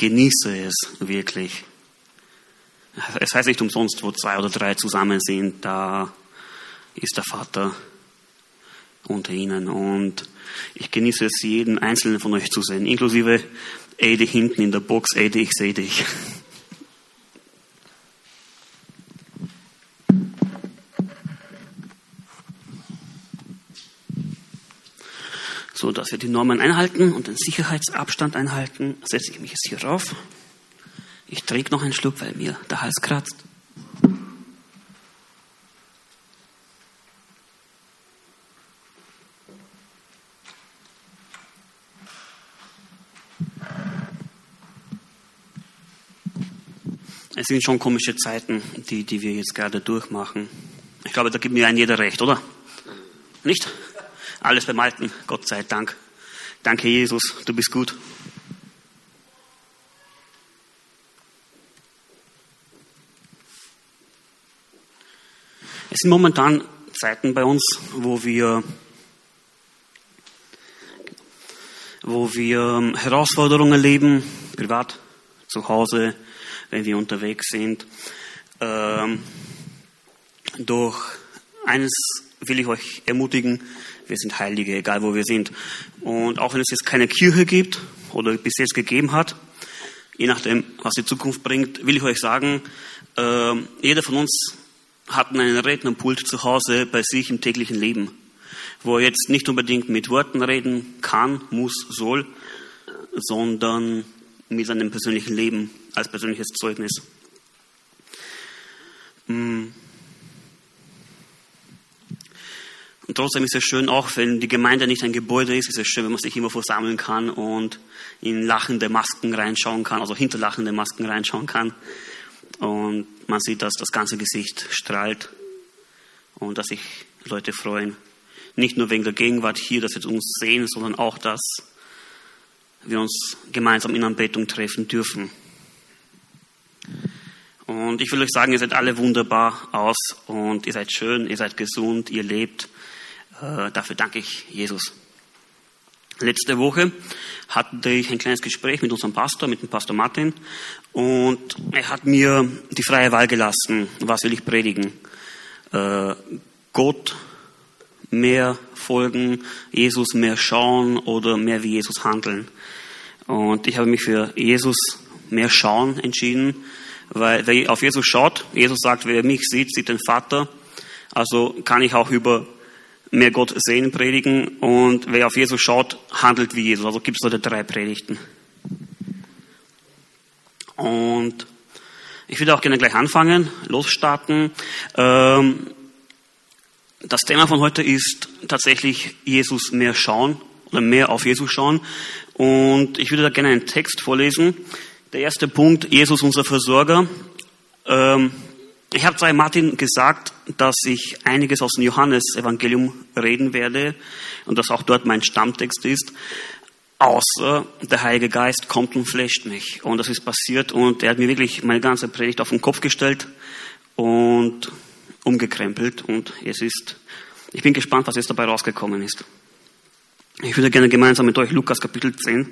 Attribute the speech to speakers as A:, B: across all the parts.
A: genieße es wirklich. Es heißt nicht umsonst, wo zwei oder drei zusammen sind, da ist der Vater unter ihnen. Und ich genieße es, jeden einzelnen von euch zu sehen, inklusive Eddie hinten in der Box. Eddie, ich sehe dich. So, dass wir die Normen einhalten und den Sicherheitsabstand einhalten, setze ich mich jetzt hier rauf. Ich trinke noch einen Schluck, weil mir der Hals kratzt. Es sind schon komische Zeiten, die, die wir jetzt gerade durchmachen. Ich glaube, da gibt mir ein jeder recht, oder? Nicht? Alles beim Alten, Gott sei Dank. Danke, Jesus, du bist gut. Es sind momentan Zeiten bei uns, wo wir, wo wir Herausforderungen erleben, privat, zu Hause, wenn wir unterwegs sind. Ähm, durch eines will ich euch ermutigen, wir sind Heilige, egal wo wir sind. Und auch wenn es jetzt keine Kirche gibt oder bis jetzt gegeben hat, je nachdem, was die Zukunft bringt, will ich euch sagen, äh, jeder von uns hat einen Rednerpult zu Hause bei sich im täglichen Leben, wo er jetzt nicht unbedingt mit Worten reden kann, muss, soll, sondern mit seinem persönlichen Leben als persönliches Zeugnis. Hm. Und trotzdem ist es schön, auch wenn die Gemeinde nicht ein Gebäude ist, ist es schön, wenn man sich immer versammeln kann und in lachende Masken reinschauen kann, also hinter lachende Masken reinschauen kann. Und man sieht, dass das ganze Gesicht strahlt und dass sich Leute freuen. Nicht nur wegen der Gegenwart hier, dass wir uns sehen, sondern auch, dass wir uns gemeinsam in Anbetung treffen dürfen. Und ich will euch sagen, ihr seid alle wunderbar aus und ihr seid schön, ihr seid gesund, ihr lebt äh, dafür danke ich Jesus. Letzte Woche hatte ich ein kleines Gespräch mit unserem Pastor, mit dem Pastor Martin, und er hat mir die freie Wahl gelassen, was will ich predigen. Äh, Gott mehr folgen, Jesus mehr schauen oder mehr wie Jesus handeln. Und ich habe mich für Jesus mehr schauen entschieden, weil wer auf Jesus schaut, Jesus sagt, wer mich sieht, sieht den Vater. Also kann ich auch über mehr Gott sehen predigen und wer auf Jesus schaut, handelt wie Jesus. Also gibt es heute drei Predigten. Und ich würde auch gerne gleich anfangen, losstarten. Ähm, das Thema von heute ist tatsächlich Jesus mehr schauen oder mehr auf Jesus schauen. Und ich würde da gerne einen Text vorlesen. Der erste Punkt, Jesus unser Versorger. Ähm, ich habe zwar Martin gesagt, dass ich einiges aus dem Johannesevangelium reden werde und dass auch dort mein Stammtext ist, außer der Heilige Geist kommt und flasht mich. Und das ist passiert und er hat mir wirklich meine ganze Predigt auf den Kopf gestellt und umgekrempelt und es ist, ich bin gespannt, was jetzt dabei rausgekommen ist. Ich würde gerne gemeinsam mit euch Lukas Kapitel 10,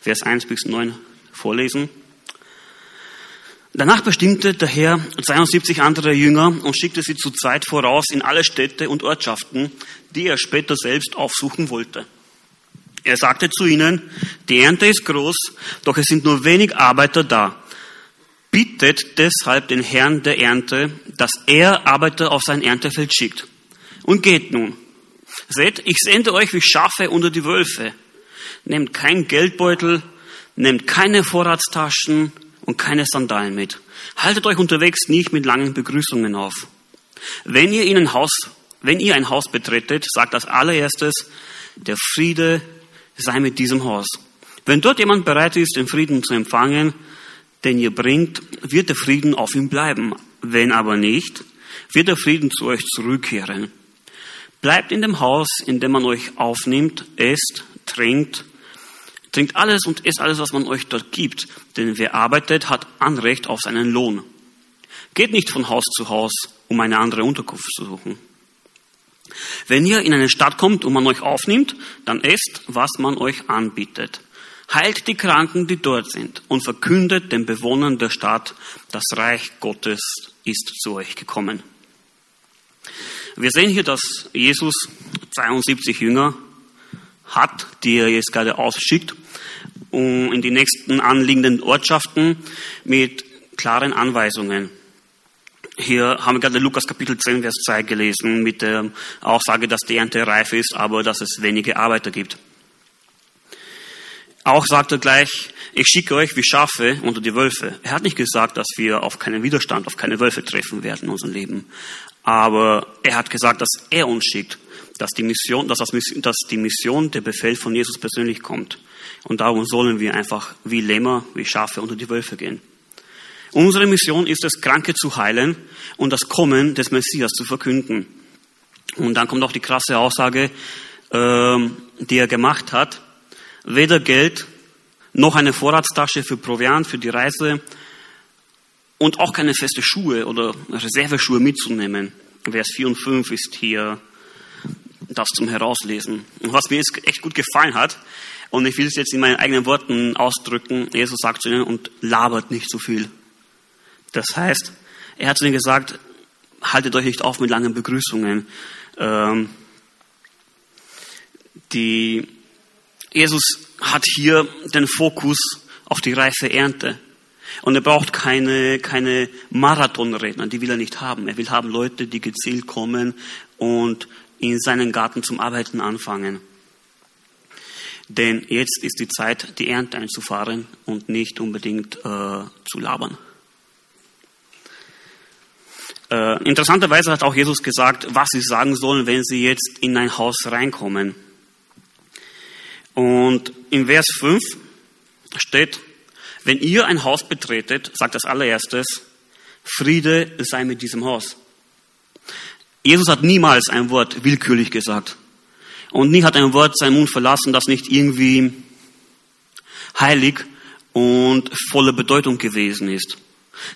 A: Vers 1 bis 9 vorlesen. Danach bestimmte der Herr 72 andere Jünger und schickte sie zu zweit voraus in alle Städte und Ortschaften, die er später selbst aufsuchen wollte. Er sagte zu ihnen, die Ernte ist groß, doch es sind nur wenig Arbeiter da. Bittet deshalb den Herrn der Ernte, dass er Arbeiter auf sein Erntefeld schickt. Und geht nun. Seht, ich sende euch wie Schafe unter die Wölfe. Nehmt kein Geldbeutel, nehmt keine Vorratstaschen, und keine Sandalen mit. Haltet euch unterwegs nicht mit langen Begrüßungen auf. Wenn ihr, in ein Haus, wenn ihr ein Haus betretet, sagt als allererstes, der Friede sei mit diesem Haus. Wenn dort jemand bereit ist, den Frieden zu empfangen, den ihr bringt, wird der Frieden auf ihm bleiben. Wenn aber nicht, wird der Frieden zu euch zurückkehren. Bleibt in dem Haus, in dem man euch aufnimmt, esst, trinkt Trinkt alles und esst alles, was man euch dort gibt, denn wer arbeitet, hat Anrecht auf seinen Lohn. Geht nicht von Haus zu Haus, um eine andere Unterkunft zu suchen. Wenn ihr in eine Stadt kommt und man euch aufnimmt, dann esst, was man euch anbietet. heilt die Kranken, die dort sind, und verkündet den Bewohnern der Stadt, das Reich Gottes ist zu euch gekommen. Wir sehen hier, dass Jesus 72 Jünger hat, die er jetzt gerade ausschickt, um in die nächsten anliegenden Ortschaften mit klaren Anweisungen. Hier haben wir gerade Lukas Kapitel 10, Vers 2 gelesen, mit der Aussage, dass die Ernte reif ist, aber dass es wenige Arbeiter gibt. Auch sagt er gleich, ich schicke euch wie Schafe unter die Wölfe. Er hat nicht gesagt, dass wir auf keinen Widerstand, auf keine Wölfe treffen werden in unserem Leben. Aber er hat gesagt, dass er uns schickt, dass die Mission, dass, das, dass die Mission, der Befehl von Jesus persönlich kommt. Und darum sollen wir einfach wie Lämmer, wie Schafe unter die Wölfe gehen. Unsere Mission ist es, Kranke zu heilen und das Kommen des Messias zu verkünden. Und dann kommt auch die krasse Aussage, ähm, die er gemacht hat weder Geld noch eine Vorratstasche für Proviant, für die Reise und auch keine feste Schuhe oder Reserveschuhe mitzunehmen. Vers 4 und 5 ist hier das zum Herauslesen. Und was mir jetzt echt gut gefallen hat, und ich will es jetzt in meinen eigenen Worten ausdrücken, Jesus sagt zu ihnen und labert nicht so viel. Das heißt, er hat zu ihnen gesagt, haltet euch nicht auf mit langen Begrüßungen. Ähm, die Jesus hat hier den Fokus auf die reife Ernte. Und er braucht keine, keine Marathonredner, die will er nicht haben. Er will haben Leute, die gezielt kommen und in seinen Garten zum Arbeiten anfangen. Denn jetzt ist die Zeit, die Ernte einzufahren und nicht unbedingt äh, zu labern. Äh, interessanterweise hat auch Jesus gesagt, was sie sagen sollen, wenn sie jetzt in ein Haus reinkommen. Und im Vers 5 steht, wenn ihr ein Haus betretet, sagt das allererstes, Friede sei mit diesem Haus. Jesus hat niemals ein Wort willkürlich gesagt. Und nie hat ein Wort seinen Mund verlassen, das nicht irgendwie heilig und voller Bedeutung gewesen ist.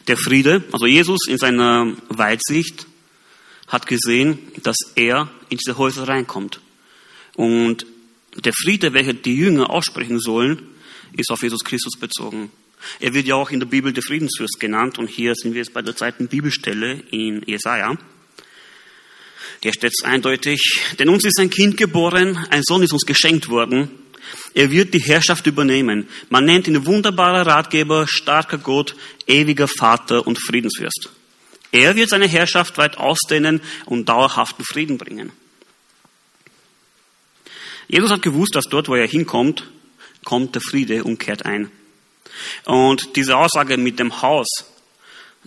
A: Der Friede, also Jesus in seiner Weitsicht hat gesehen, dass er in diese Häuser reinkommt. Und der Friede, welcher die Jünger aussprechen sollen, ist auf Jesus Christus bezogen. Er wird ja auch in der Bibel der Friedensfürst genannt und hier sind wir jetzt bei der zweiten Bibelstelle in Jesaja. Hier steht eindeutig, denn uns ist ein Kind geboren, ein Sohn ist uns geschenkt worden. Er wird die Herrschaft übernehmen. Man nennt ihn wunderbarer Ratgeber, starker Gott, ewiger Vater und Friedensfürst. Er wird seine Herrschaft weit ausdehnen und dauerhaften Frieden bringen. Jesus hat gewusst, dass dort, wo er hinkommt, kommt der Friede und kehrt ein. Und diese Aussage mit dem Haus,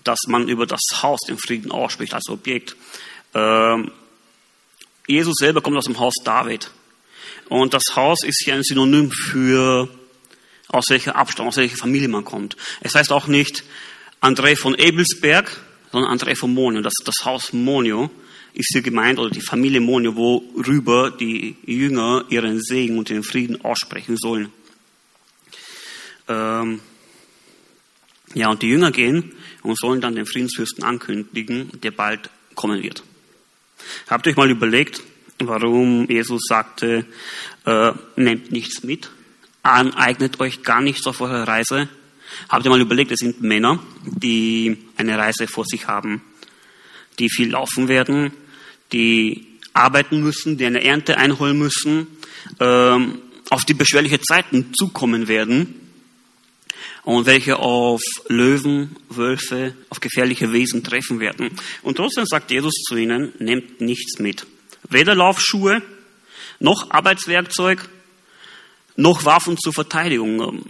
A: dass man über das Haus den Frieden ausspricht als Objekt. Ähm, Jesus selber kommt aus dem Haus David. Und das Haus ist hier ein Synonym für aus welcher Abstammung, aus welcher Familie man kommt. Es heißt auch nicht André von Ebelsberg, sondern André von Monio. Das, das Haus Monio ist hier gemeint, oder die Familie Monio, worüber die Jünger ihren Segen und den Frieden aussprechen sollen. Ähm ja, und die Jünger gehen und sollen dann den Friedensfürsten ankündigen, der bald kommen wird. Habt euch mal überlegt, warum Jesus sagte, äh, nehmt nichts mit, aneignet euch gar nichts auf eurer Reise? Habt ihr mal überlegt, es sind Männer, die eine Reise vor sich haben, die viel laufen werden, die arbeiten müssen, die eine Ernte einholen müssen, ähm, auf die beschwerliche Zeiten zukommen werden und welche auf Löwen, Wölfe, auf gefährliche Wesen treffen werden. Und trotzdem sagt Jesus zu ihnen, nehmt nichts mit. Weder Laufschuhe, noch Arbeitswerkzeug, noch Waffen zur Verteidigung. Ähm,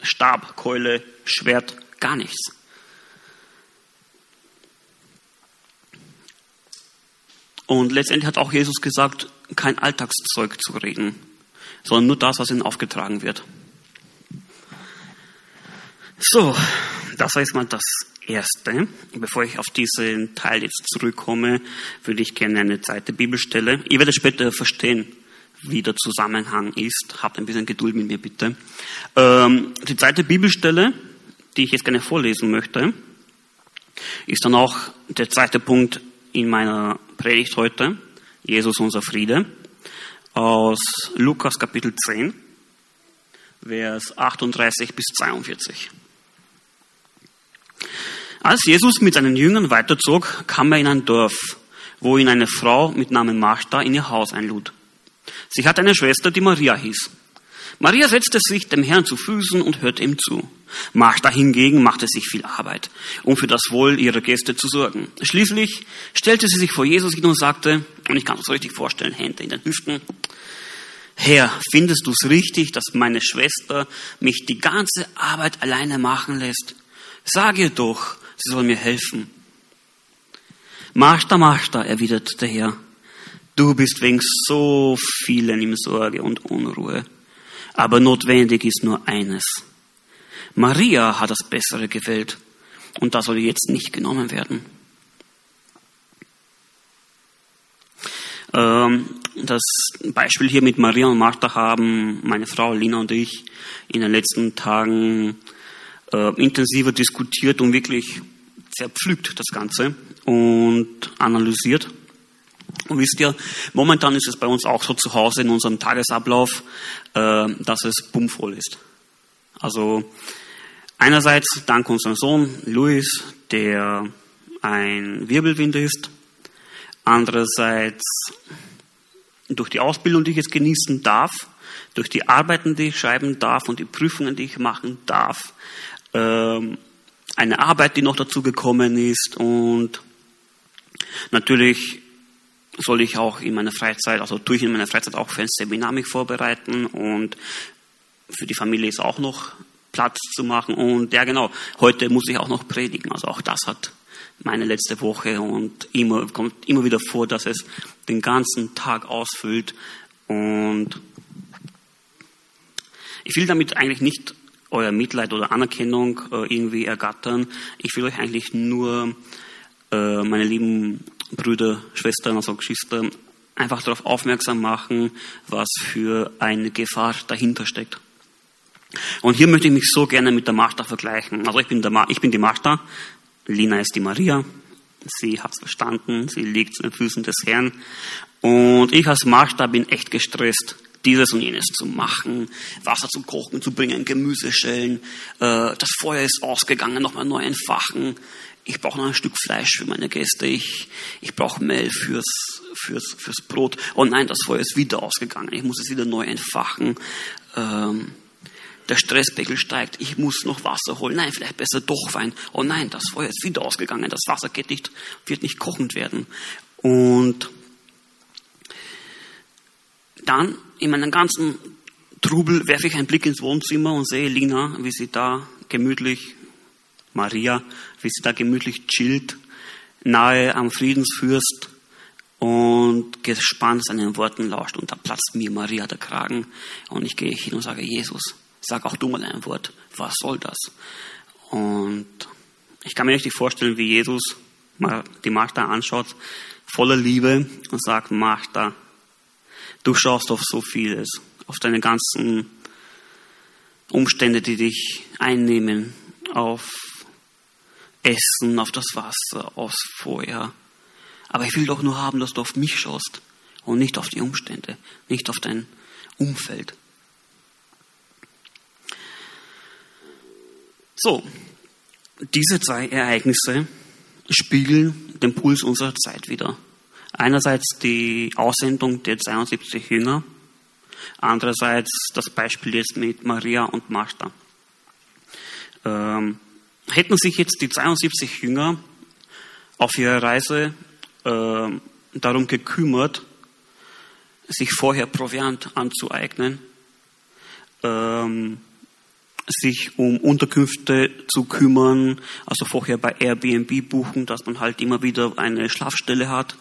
A: Stab, Keule, Schwert, gar nichts. Und letztendlich hat auch Jesus gesagt, kein Alltagszeug zu reden, sondern nur das, was ihnen aufgetragen wird. So, das war jetzt mal das Erste. Bevor ich auf diesen Teil jetzt zurückkomme, würde ich gerne eine zweite Bibelstelle. Ihr werdet später verstehen, wie der Zusammenhang ist. Habt ein bisschen Geduld mit mir bitte. Ähm, die zweite Bibelstelle, die ich jetzt gerne vorlesen möchte, ist dann auch der zweite Punkt in meiner Predigt heute, Jesus unser Friede, aus Lukas Kapitel 10, Vers 38 bis 42. Als Jesus mit seinen Jüngern weiterzog, kam er in ein Dorf, wo ihn eine Frau mit Namen Martha in ihr Haus einlud. Sie hatte eine Schwester, die Maria hieß. Maria setzte sich dem Herrn zu Füßen und hörte ihm zu. Martha hingegen machte sich viel Arbeit, um für das Wohl ihrer Gäste zu sorgen. Schließlich stellte sie sich vor Jesus hin und sagte, und ich kann so richtig vorstellen, Hände in den Hüften, Herr, findest du es richtig, dass meine Schwester mich die ganze Arbeit alleine machen lässt? Sag ihr doch, sie soll mir helfen. Martha, Martha, erwiderte der Herr, du bist wegen so vielen im Sorge und Unruhe. Aber notwendig ist nur eines. Maria hat das Bessere gewählt und das soll jetzt nicht genommen werden. Ähm, das Beispiel hier mit Maria und Martha haben meine Frau Lina und ich in den letzten Tagen äh, intensiver diskutiert und wirklich zerpflügt das Ganze und analysiert. Und wisst ihr, momentan ist es bei uns auch so zu Hause in unserem Tagesablauf, äh, dass es bummvoll ist. Also einerseits dank unserem Sohn Luis, der ein Wirbelwind ist, andererseits durch die Ausbildung, die ich jetzt genießen darf, durch die Arbeiten, die ich schreiben darf und die Prüfungen, die ich machen darf, eine Arbeit, die noch dazu gekommen ist und natürlich soll ich auch in meiner Freizeit, also tue ich in meiner Freizeit auch für ein Seminar mich vorbereiten und für die Familie ist auch noch Platz zu machen und ja genau, heute muss ich auch noch predigen, also auch das hat meine letzte Woche und immer, kommt immer wieder vor, dass es den ganzen Tag ausfüllt und ich will damit eigentlich nicht euer Mitleid oder Anerkennung äh, irgendwie ergattern. Ich will euch eigentlich nur, äh, meine lieben Brüder, Schwestern, also Geschwister, einfach darauf aufmerksam machen, was für eine Gefahr dahinter steckt. Und hier möchte ich mich so gerne mit der Martha vergleichen. Also ich bin, der Ma ich bin die Martha, Lina ist die Maria. Sie hat es verstanden, sie liegt zu den Füßen des Herrn. Und ich als Martha bin echt gestresst dieses und jenes zu machen, Wasser zu kochen, zu bringen, Gemüse schälen, äh, das Feuer ist ausgegangen, nochmal neu entfachen. Ich brauche noch ein Stück Fleisch für meine Gäste. Ich, ich brauche Mehl fürs, fürs, fürs Brot. Oh nein, das Feuer ist wieder ausgegangen. Ich muss es wieder neu entfachen. Ähm, der Stresspegel steigt. Ich muss noch Wasser holen. Nein, vielleicht besser doch Wein. Oh nein, das Feuer ist wieder ausgegangen. Das Wasser geht nicht, wird nicht kochend werden. Und dann in meinem ganzen Trubel werfe ich einen Blick ins Wohnzimmer und sehe Lina, wie sie da gemütlich, Maria, wie sie da gemütlich chillt, nahe am Friedensfürst und gespannt seinen Worten lauscht. Und da platzt mir Maria der Kragen und ich gehe hin und sage, Jesus, sag auch du mal ein Wort. Was soll das? Und ich kann mir richtig vorstellen, wie Jesus die Martha anschaut, voller Liebe und sagt, Martha, Du schaust auf so vieles, auf deine ganzen Umstände, die dich einnehmen, auf Essen, auf das Wasser, aufs Feuer. Aber ich will doch nur haben, dass du auf mich schaust und nicht auf die Umstände, nicht auf dein Umfeld. So, diese zwei Ereignisse spiegeln den Puls unserer Zeit wieder. Einerseits die Aussendung der 72 Jünger, andererseits das Beispiel jetzt mit Maria und Martha. Ähm, hätten sich jetzt die 72 Jünger auf ihrer Reise äh, darum gekümmert, sich vorher Proviant anzueignen, ähm, sich um Unterkünfte zu kümmern, also vorher bei Airbnb buchen, dass man halt immer wieder eine Schlafstelle hat,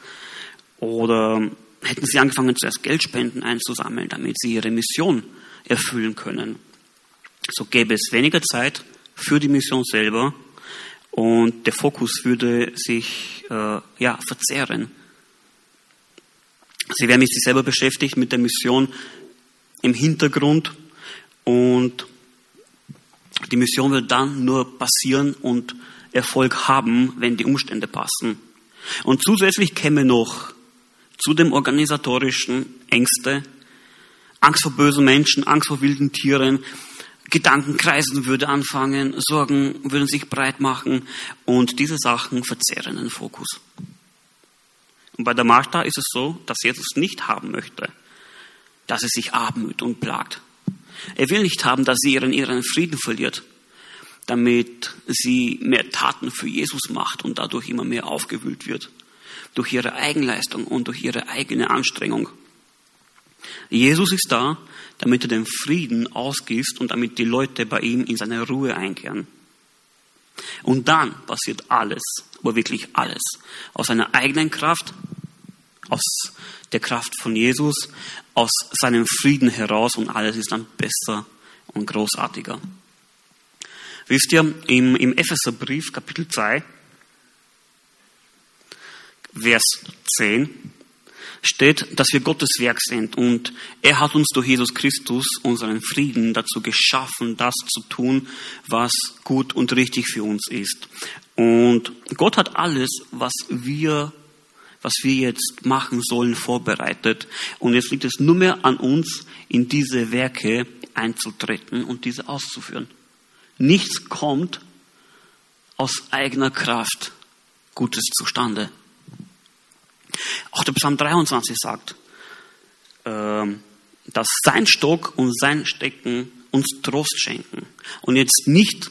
A: oder hätten sie angefangen, zuerst Geldspenden einzusammeln, damit sie ihre Mission erfüllen können. So gäbe es weniger Zeit für die Mission selber und der Fokus würde sich äh, ja, verzehren. Sie wären mit sich selber beschäftigt, mit der Mission im Hintergrund und die Mission wird dann nur passieren und Erfolg haben, wenn die Umstände passen. Und zusätzlich käme noch zu dem organisatorischen Ängste, Angst vor bösen Menschen, Angst vor wilden Tieren, Gedankenkreisen würde anfangen, Sorgen würden sich breit machen und diese Sachen verzehren den Fokus. Und bei der Martha ist es so, dass Jesus nicht haben möchte, dass sie sich abmüht und plagt. Er will nicht haben, dass sie ihren, ihren Frieden verliert, damit sie mehr Taten für Jesus macht und dadurch immer mehr aufgewühlt wird. Durch ihre Eigenleistung und durch ihre eigene Anstrengung. Jesus ist da, damit er den Frieden ausgießt und damit die Leute bei ihm in seine Ruhe einkehren. Und dann passiert alles, aber wirklich alles, aus seiner eigenen Kraft, aus der Kraft von Jesus, aus seinem Frieden heraus und alles ist dann besser und großartiger. Wisst ihr, im, im Epheserbrief Kapitel 2, Vers 10, steht, dass wir Gottes Werk sind und er hat uns durch Jesus Christus unseren Frieden dazu geschaffen, das zu tun, was gut und richtig für uns ist. Und Gott hat alles, was wir was wir jetzt machen sollen, vorbereitet. Und jetzt liegt es nur mehr an uns, in diese Werke einzutreten und diese auszuführen. Nichts kommt aus eigener Kraft Gutes zustande. Auch der Psalm 23 sagt, ähm, dass sein Stock und sein Stecken uns Trost schenken. Und jetzt nicht,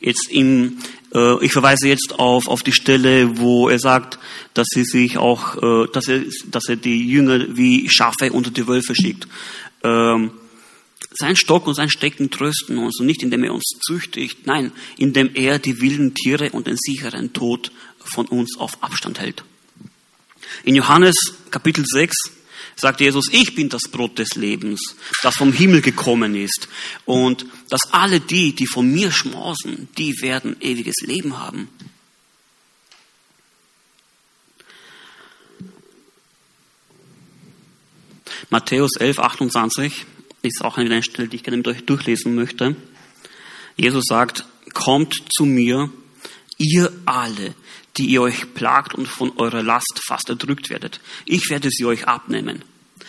A: jetzt im, äh, ich verweise jetzt auf, auf die Stelle, wo er sagt, dass sie sich auch, äh, dass er, dass er die Jünger wie Schafe unter die Wölfe schickt. Ähm, sein Stock und sein Stecken trösten uns und nicht indem er uns züchtigt, nein, indem er die wilden Tiere und den sicheren Tod von uns auf Abstand hält. In Johannes Kapitel 6 sagt Jesus, ich bin das Brot des Lebens, das vom Himmel gekommen ist. Und dass alle die, die von mir schmausen, die werden ewiges Leben haben. Matthäus 11, 28 ist auch eine Stelle, die ich gerne mit euch durchlesen möchte. Jesus sagt, kommt zu mir, ihr alle, die ihr euch plagt und von eurer Last fast erdrückt werdet. Ich werde sie euch abnehmen.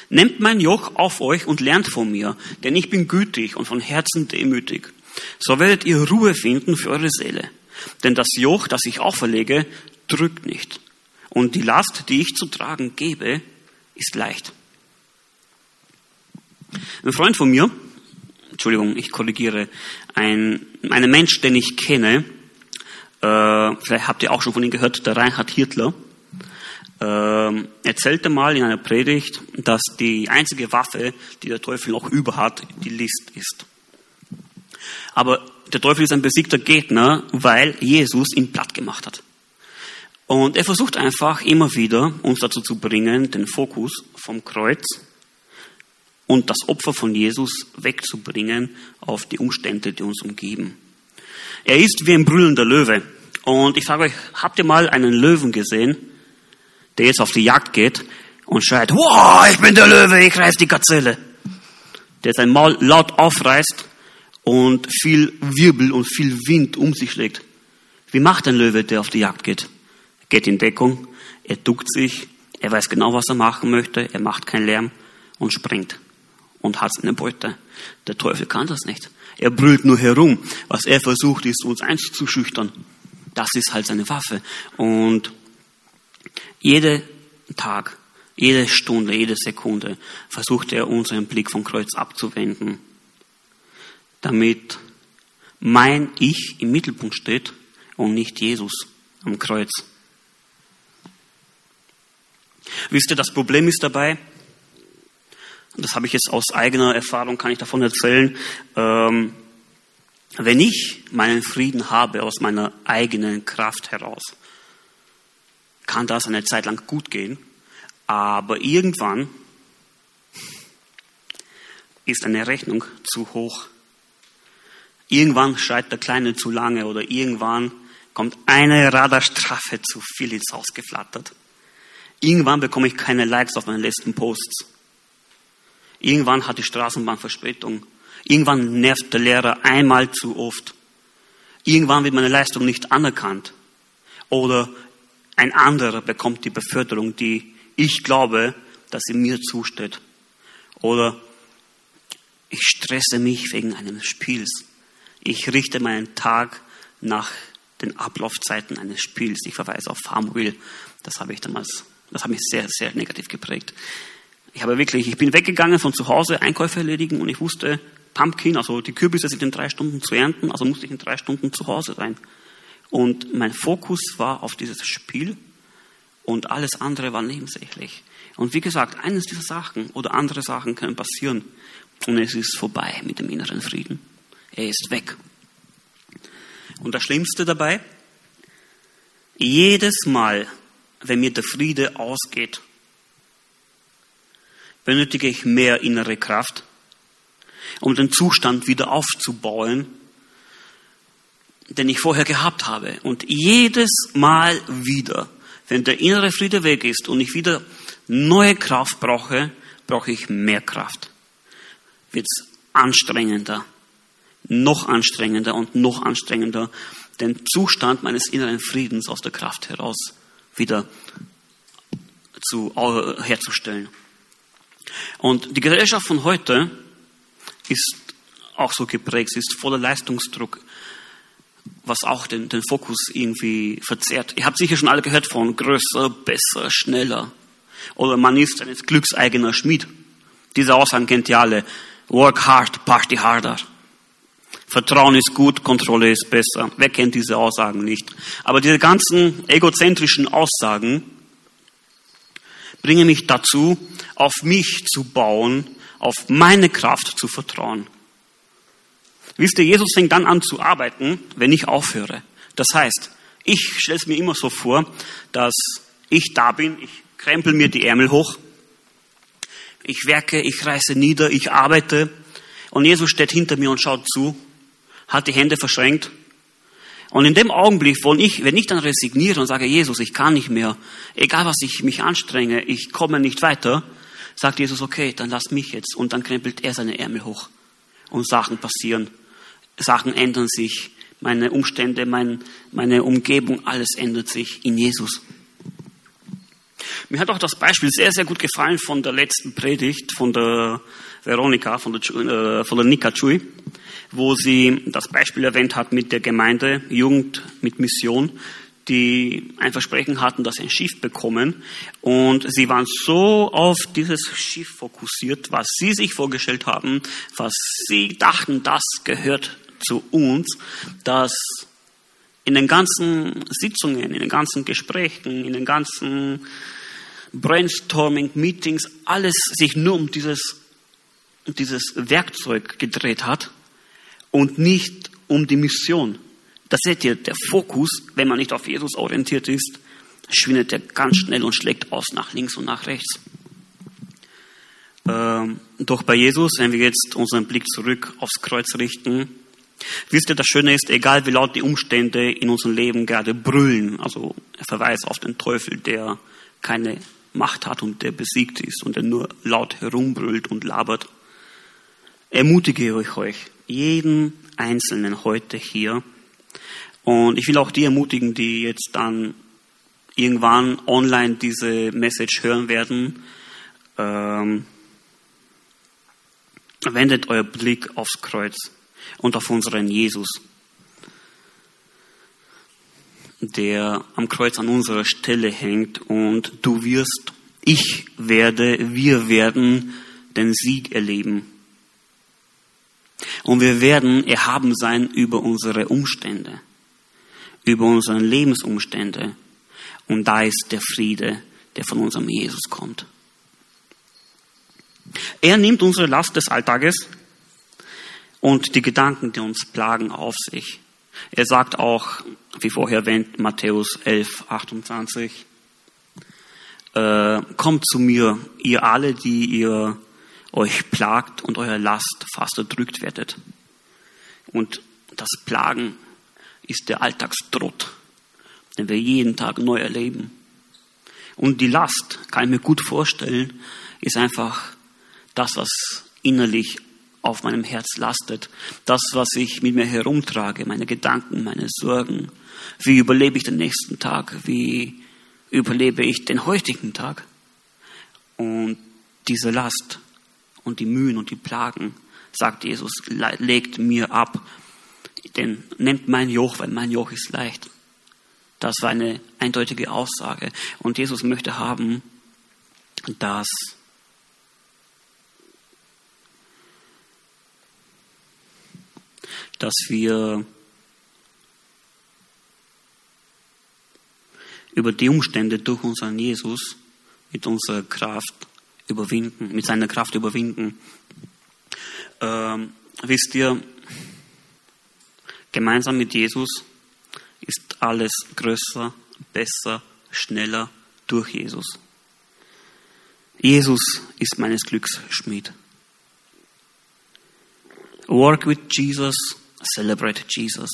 A: Nehmt mein Joch auf euch und lernt von mir, denn ich bin gütig und von Herzen demütig. So werdet ihr Ruhe finden für eure Seele. Denn das Joch, das ich auferlege, drückt nicht. Und die Last, die ich zu tragen gebe, ist leicht. Ein Freund von mir, Entschuldigung, ich korrigiere, ein, ein Mensch, den ich kenne, äh, vielleicht habt ihr auch schon von ihm gehört, der Reinhard Hirtler, äh, erzählte mal in einer Predigt, dass die einzige Waffe, die der Teufel noch über hat, die List ist. Aber der Teufel ist ein besiegter Gegner, weil Jesus ihn platt gemacht hat. Und er versucht einfach immer wieder, uns dazu zu bringen, den Fokus vom Kreuz und das Opfer von Jesus wegzubringen auf die Umstände, die uns umgeben. Er ist wie ein brüllender Löwe. Und ich frage euch, habt ihr mal einen Löwen gesehen, der jetzt auf die Jagd geht und schreit, wow, ich bin der Löwe, ich reiß die Gazelle. Der sein Maul laut aufreißt und viel Wirbel und viel Wind um sich schlägt. Wie macht ein Löwe, der auf die Jagd geht? Er geht in Deckung, er duckt sich, er weiß genau, was er machen möchte, er macht keinen Lärm und springt und hat seine Beute. Der Teufel kann das nicht. Er brüllt nur herum. Was er versucht, ist, uns einzuschüchtern. Das ist halt seine Waffe. Und jeden Tag, jede Stunde, jede Sekunde versucht er, unseren Blick vom Kreuz abzuwenden, damit mein Ich im Mittelpunkt steht und nicht Jesus am Kreuz. Wisst ihr, das Problem ist dabei, das habe ich jetzt aus eigener Erfahrung, kann ich davon erzählen, ähm, wenn ich meinen Frieden habe aus meiner eigenen Kraft heraus, kann das eine Zeit lang gut gehen, aber irgendwann ist eine Rechnung zu hoch. Irgendwann schreit der Kleine zu lange oder irgendwann kommt eine Radarstrafe zu viel ins Haus geflattert. Irgendwann bekomme ich keine Likes auf meinen letzten Posts. Irgendwann hat die Straßenbahn Verspätung. Irgendwann nervt der Lehrer einmal zu oft. Irgendwann wird meine Leistung nicht anerkannt. Oder ein anderer bekommt die Beförderung, die ich glaube, dass sie mir zusteht. Oder Ich stresse mich wegen eines Spiels. Ich richte meinen Tag nach den Ablaufzeiten eines Spiels. Ich verweise auf Farmville. Das habe ich damals, das hat mich sehr, sehr negativ geprägt. Ich habe wirklich, ich bin weggegangen von zu Hause, Einkäufe erledigen und ich wusste, Pumpkin, also die Kürbisse sind in drei Stunden zu ernten, also musste ich in drei Stunden zu Hause sein. Und mein Fokus war auf dieses Spiel und alles andere war nebensächlich. Und wie gesagt, eines dieser Sachen oder andere Sachen können passieren und es ist vorbei mit dem inneren Frieden. Er ist weg. Und das Schlimmste dabei, jedes Mal, wenn mir der Friede ausgeht, benötige ich mehr innere Kraft, um den Zustand wieder aufzubauen, den ich vorher gehabt habe. Und jedes Mal wieder, wenn der innere Friede weg ist und ich wieder neue Kraft brauche, brauche ich mehr Kraft. Wird es anstrengender, noch anstrengender und noch anstrengender, den Zustand meines inneren Friedens aus der Kraft heraus wieder zu, äh, herzustellen. Und die Gesellschaft von heute ist auch so geprägt, sie ist voller Leistungsdruck, was auch den, den Fokus irgendwie verzerrt. Ihr habt sicher schon alle gehört von größer, besser, schneller. Oder man ist seines Glücks eigener Schmied. Diese Aussagen kennt ihr alle. Work hard, party harder. Vertrauen ist gut, Kontrolle ist besser. Wer kennt diese Aussagen nicht? Aber diese ganzen egozentrischen Aussagen bringen mich dazu, auf mich zu bauen, auf meine Kraft zu vertrauen. Wisst ihr, Jesus fängt dann an zu arbeiten, wenn ich aufhöre. Das heißt, ich stelle es mir immer so vor, dass ich da bin, ich krempel mir die Ärmel hoch, ich werke, ich reiße nieder, ich arbeite und Jesus steht hinter mir und schaut zu, hat die Hände verschränkt und in dem Augenblick, wo ich, wenn ich dann resigniere und sage, Jesus, ich kann nicht mehr, egal was ich mich anstrenge, ich komme nicht weiter, sagt Jesus, okay, dann lass mich jetzt. Und dann krempelt er seine Ärmel hoch. Und Sachen passieren. Sachen ändern sich. Meine Umstände, mein, meine Umgebung, alles ändert sich in Jesus. Mir hat auch das Beispiel sehr, sehr gut gefallen von der letzten Predigt von der Veronika, von der, äh, von der Nika Chui, wo sie das Beispiel erwähnt hat mit der Gemeinde, Jugend mit Mission, die ein Versprechen hatten, dass sie ein Schiff bekommen. Und sie waren so auf dieses Schiff fokussiert, was sie sich vorgestellt haben, was sie dachten, das gehört zu uns, dass in den ganzen Sitzungen, in den ganzen Gesprächen, in den ganzen Brainstorming, Meetings, alles sich nur um dieses, dieses Werkzeug gedreht hat und nicht um die Mission. Da seht ihr, der Fokus, wenn man nicht auf Jesus orientiert ist, schwindet er ganz schnell und schlägt aus nach links und nach rechts. Ähm, doch bei Jesus, wenn wir jetzt unseren Blick zurück aufs Kreuz richten, wisst ihr, das Schöne ist, egal wie laut die Umstände in unserem Leben gerade brüllen, also er verweist auf den Teufel, der keine Macht hat und der besiegt ist und der nur laut herumbrüllt und labert, ermutige ich euch, jeden Einzelnen heute hier, und ich will auch die ermutigen, die jetzt dann irgendwann online diese Message hören werden. Ähm, wendet euer Blick aufs Kreuz und auf unseren Jesus, der am Kreuz an unserer Stelle hängt und du wirst, ich werde, wir werden den Sieg erleben. Und wir werden erhaben sein über unsere Umstände über unsere Lebensumstände. Und da ist der Friede, der von unserem Jesus kommt. Er nimmt unsere Last des Alltages und die Gedanken, die uns plagen, auf sich. Er sagt auch, wie vorher erwähnt, Matthäus 11, 28, äh, kommt zu mir, ihr alle, die ihr euch plagt und euer Last fast erdrückt werdet. Und das Plagen ist der Alltagstrott, den wir jeden Tag neu erleben. Und die Last, kann ich mir gut vorstellen, ist einfach das, was innerlich auf meinem Herz lastet. Das, was ich mit mir herumtrage, meine Gedanken, meine Sorgen. Wie überlebe ich den nächsten Tag? Wie überlebe ich den heutigen Tag? Und diese Last und die Mühen und die Plagen sagt Jesus, legt mir ab, denn nehmt mein Joch, weil mein Joch ist leicht. Das war eine eindeutige Aussage. Und Jesus möchte haben, dass dass wir über die Umstände durch unseren Jesus mit unserer Kraft überwinden, mit seiner Kraft überwinden. Ähm, wisst ihr, gemeinsam mit Jesus ist alles größer, besser, schneller durch Jesus. Jesus ist meines Glücks Schmied. Work with Jesus, celebrate Jesus.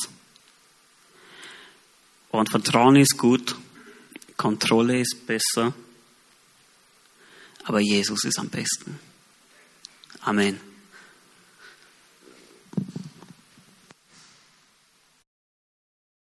A: Und Vertrauen ist gut, Kontrolle ist besser, aber Jesus ist am besten. Amen.